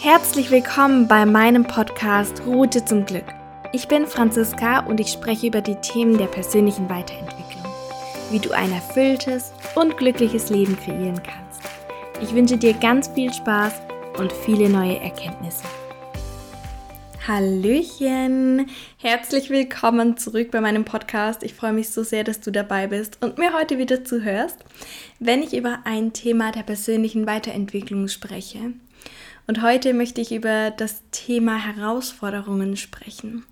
Herzlich willkommen bei meinem Podcast Route zum Glück. Ich bin Franziska und ich spreche über die Themen der persönlichen Weiterentwicklung, wie du ein erfülltes und glückliches Leben kreieren kannst. Ich wünsche dir ganz viel Spaß und viele neue Erkenntnisse. Hallöchen! Herzlich willkommen zurück bei meinem Podcast. Ich freue mich so sehr, dass du dabei bist und mir heute wieder zuhörst, wenn ich über ein Thema der persönlichen Weiterentwicklung spreche. Und heute möchte ich über das Thema Herausforderungen sprechen.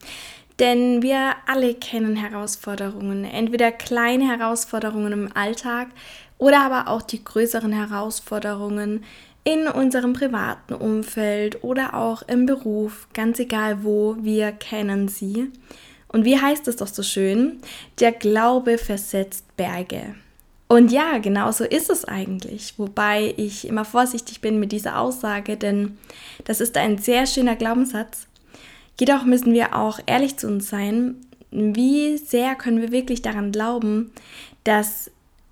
Denn wir alle kennen Herausforderungen, entweder kleine Herausforderungen im Alltag oder aber auch die größeren Herausforderungen in unserem privaten Umfeld oder auch im Beruf, ganz egal wo, wir kennen sie. Und wie heißt es doch so schön? Der Glaube versetzt Berge. Und ja, genau so ist es eigentlich. Wobei ich immer vorsichtig bin mit dieser Aussage, denn das ist ein sehr schöner Glaubenssatz. Jedoch müssen wir auch ehrlich zu uns sein. Wie sehr können wir wirklich daran glauben, dass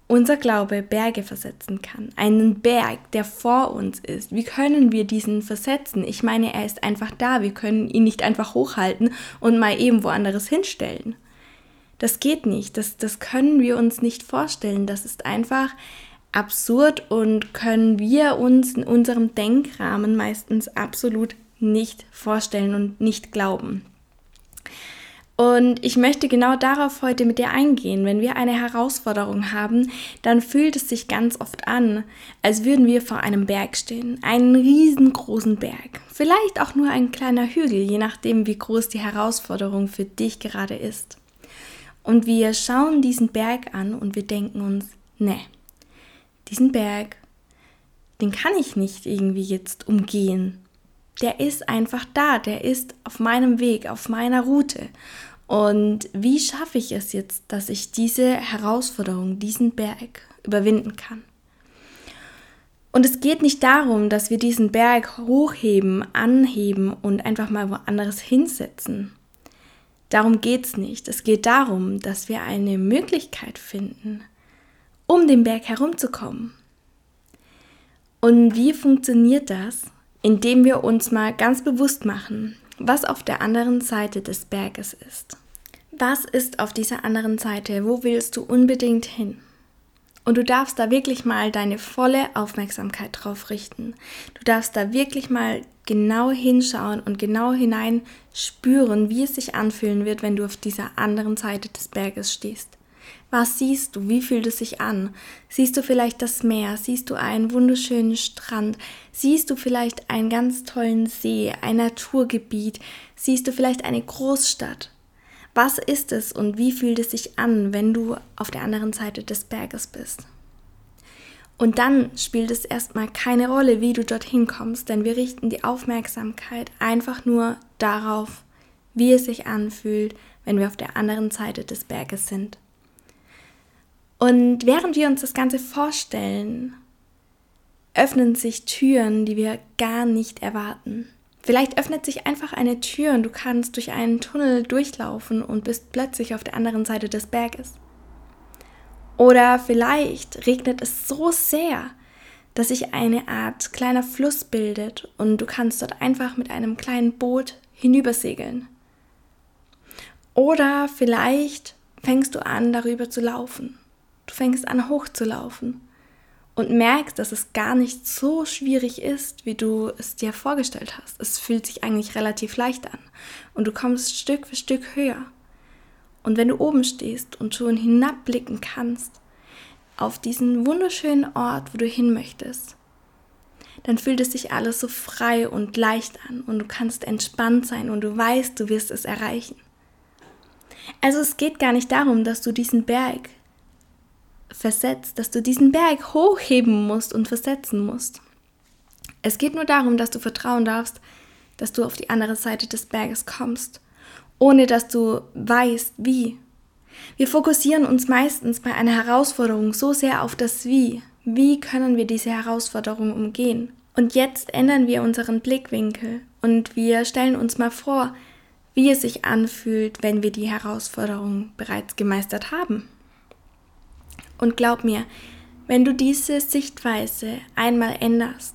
unser Glaube Berge versetzen kann? Einen Berg, der vor uns ist. Wie können wir diesen versetzen? Ich meine, er ist einfach da. Wir können ihn nicht einfach hochhalten und mal eben woanders hinstellen. Das geht nicht. Das, das können wir uns nicht vorstellen. Das ist einfach absurd und können wir uns in unserem Denkrahmen meistens absolut nicht vorstellen und nicht glauben. Und ich möchte genau darauf heute mit dir eingehen. Wenn wir eine Herausforderung haben, dann fühlt es sich ganz oft an, als würden wir vor einem Berg stehen. Einen riesengroßen Berg. Vielleicht auch nur ein kleiner Hügel, je nachdem, wie groß die Herausforderung für dich gerade ist. Und wir schauen diesen Berg an und wir denken uns, ne, diesen Berg, den kann ich nicht irgendwie jetzt umgehen. Der ist einfach da, der ist auf meinem Weg, auf meiner Route. Und wie schaffe ich es jetzt, dass ich diese Herausforderung, diesen Berg überwinden kann? Und es geht nicht darum, dass wir diesen Berg hochheben, anheben und einfach mal woanders hinsetzen, Darum geht es nicht. Es geht darum, dass wir eine Möglichkeit finden, um den Berg herumzukommen. Und wie funktioniert das? Indem wir uns mal ganz bewusst machen, was auf der anderen Seite des Berges ist. Was ist auf dieser anderen Seite? Wo willst du unbedingt hin? Und du darfst da wirklich mal deine volle Aufmerksamkeit drauf richten. Du darfst da wirklich mal genau hinschauen und genau hinein spüren, wie es sich anfühlen wird, wenn du auf dieser anderen Seite des Berges stehst. Was siehst du? Wie fühlt es sich an? Siehst du vielleicht das Meer? Siehst du einen wunderschönen Strand? Siehst du vielleicht einen ganz tollen See, ein Naturgebiet? Siehst du vielleicht eine Großstadt? Was ist es und wie fühlt es sich an, wenn du auf der anderen Seite des Berges bist? Und dann spielt es erstmal keine Rolle, wie du dorthin kommst, denn wir richten die Aufmerksamkeit einfach nur darauf, wie es sich anfühlt, wenn wir auf der anderen Seite des Berges sind. Und während wir uns das Ganze vorstellen, öffnen sich Türen, die wir gar nicht erwarten. Vielleicht öffnet sich einfach eine Tür und du kannst durch einen Tunnel durchlaufen und bist plötzlich auf der anderen Seite des Berges. Oder vielleicht regnet es so sehr, dass sich eine Art kleiner Fluss bildet und du kannst dort einfach mit einem kleinen Boot hinübersegeln. Oder vielleicht fängst du an, darüber zu laufen. Du fängst an, hochzulaufen und merkst, dass es gar nicht so schwierig ist, wie du es dir vorgestellt hast. Es fühlt sich eigentlich relativ leicht an und du kommst Stück für Stück höher. Und wenn du oben stehst und schon hinabblicken kannst auf diesen wunderschönen Ort, wo du hin möchtest, dann fühlt es sich alles so frei und leicht an und du kannst entspannt sein und du weißt, du wirst es erreichen. Also es geht gar nicht darum, dass du diesen Berg versetzt, dass du diesen Berg hochheben musst und versetzen musst. Es geht nur darum, dass du vertrauen darfst, dass du auf die andere Seite des Berges kommst ohne dass du weißt, wie. Wir fokussieren uns meistens bei einer Herausforderung so sehr auf das Wie. Wie können wir diese Herausforderung umgehen? Und jetzt ändern wir unseren Blickwinkel und wir stellen uns mal vor, wie es sich anfühlt, wenn wir die Herausforderung bereits gemeistert haben. Und glaub mir, wenn du diese Sichtweise einmal änderst,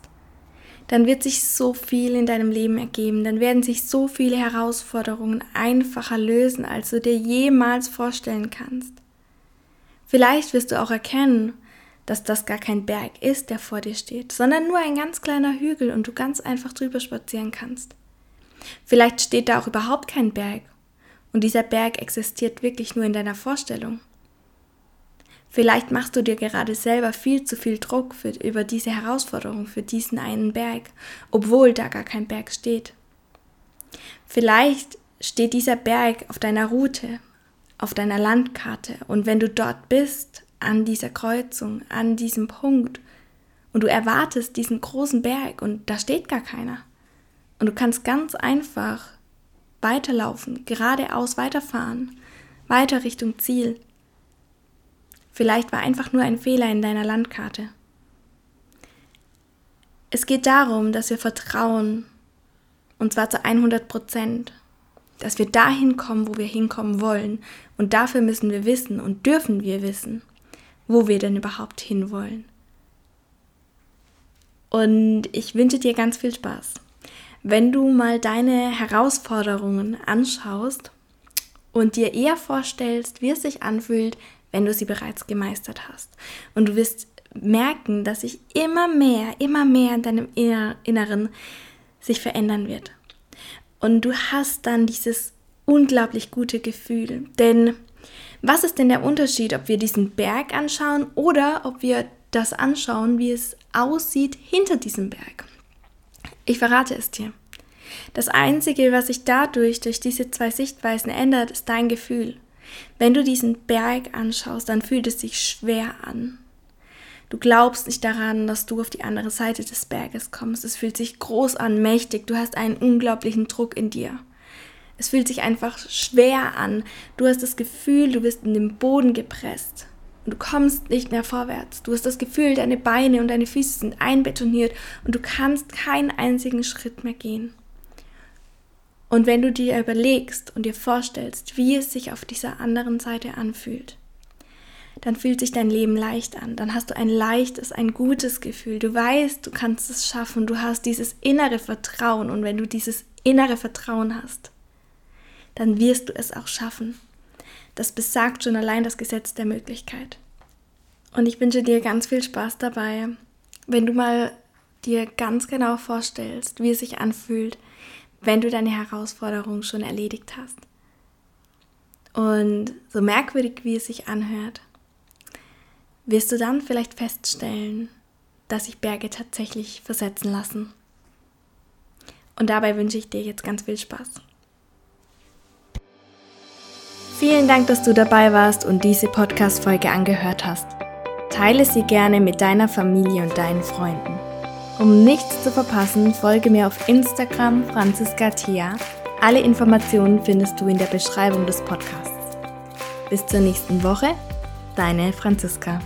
dann wird sich so viel in deinem Leben ergeben, dann werden sich so viele Herausforderungen einfacher lösen, als du dir jemals vorstellen kannst. Vielleicht wirst du auch erkennen, dass das gar kein Berg ist, der vor dir steht, sondern nur ein ganz kleiner Hügel und du ganz einfach drüber spazieren kannst. Vielleicht steht da auch überhaupt kein Berg und dieser Berg existiert wirklich nur in deiner Vorstellung. Vielleicht machst du dir gerade selber viel zu viel Druck für, über diese Herausforderung, für diesen einen Berg, obwohl da gar kein Berg steht. Vielleicht steht dieser Berg auf deiner Route, auf deiner Landkarte. Und wenn du dort bist, an dieser Kreuzung, an diesem Punkt und du erwartest diesen großen Berg und da steht gar keiner. Und du kannst ganz einfach weiterlaufen, geradeaus weiterfahren, weiter Richtung Ziel Vielleicht war einfach nur ein Fehler in deiner Landkarte. Es geht darum, dass wir vertrauen, und zwar zu 100 Prozent, dass wir dahin kommen, wo wir hinkommen wollen. Und dafür müssen wir wissen und dürfen wir wissen, wo wir denn überhaupt hinwollen. Und ich wünsche dir ganz viel Spaß. Wenn du mal deine Herausforderungen anschaust und dir eher vorstellst, wie es sich anfühlt, wenn du sie bereits gemeistert hast. Und du wirst merken, dass sich immer mehr, immer mehr in deinem Inneren sich verändern wird. Und du hast dann dieses unglaublich gute Gefühl. Denn was ist denn der Unterschied, ob wir diesen Berg anschauen oder ob wir das anschauen, wie es aussieht hinter diesem Berg? Ich verrate es dir. Das Einzige, was sich dadurch, durch diese zwei Sichtweisen ändert, ist dein Gefühl. Wenn du diesen Berg anschaust, dann fühlt es sich schwer an. Du glaubst nicht daran, dass du auf die andere Seite des Berges kommst. Es fühlt sich groß an, mächtig. Du hast einen unglaublichen Druck in dir. Es fühlt sich einfach schwer an. Du hast das Gefühl, du bist in den Boden gepresst. Und du kommst nicht mehr vorwärts. Du hast das Gefühl, deine Beine und deine Füße sind einbetoniert und du kannst keinen einzigen Schritt mehr gehen. Und wenn du dir überlegst und dir vorstellst, wie es sich auf dieser anderen Seite anfühlt, dann fühlt sich dein Leben leicht an. Dann hast du ein leichtes, ein gutes Gefühl. Du weißt, du kannst es schaffen. Du hast dieses innere Vertrauen. Und wenn du dieses innere Vertrauen hast, dann wirst du es auch schaffen. Das besagt schon allein das Gesetz der Möglichkeit. Und ich wünsche dir ganz viel Spaß dabei, wenn du mal dir ganz genau vorstellst, wie es sich anfühlt, wenn du deine Herausforderung schon erledigt hast. Und so merkwürdig wie es sich anhört, wirst du dann vielleicht feststellen, dass sich Berge tatsächlich versetzen lassen. Und dabei wünsche ich dir jetzt ganz viel Spaß. Vielen Dank, dass du dabei warst und diese Podcast-Folge angehört hast. Teile sie gerne mit deiner Familie und deinen Freunden. Um nichts zu verpassen, folge mir auf Instagram Franziska Thea. Alle Informationen findest du in der Beschreibung des Podcasts. Bis zur nächsten Woche, deine Franziska.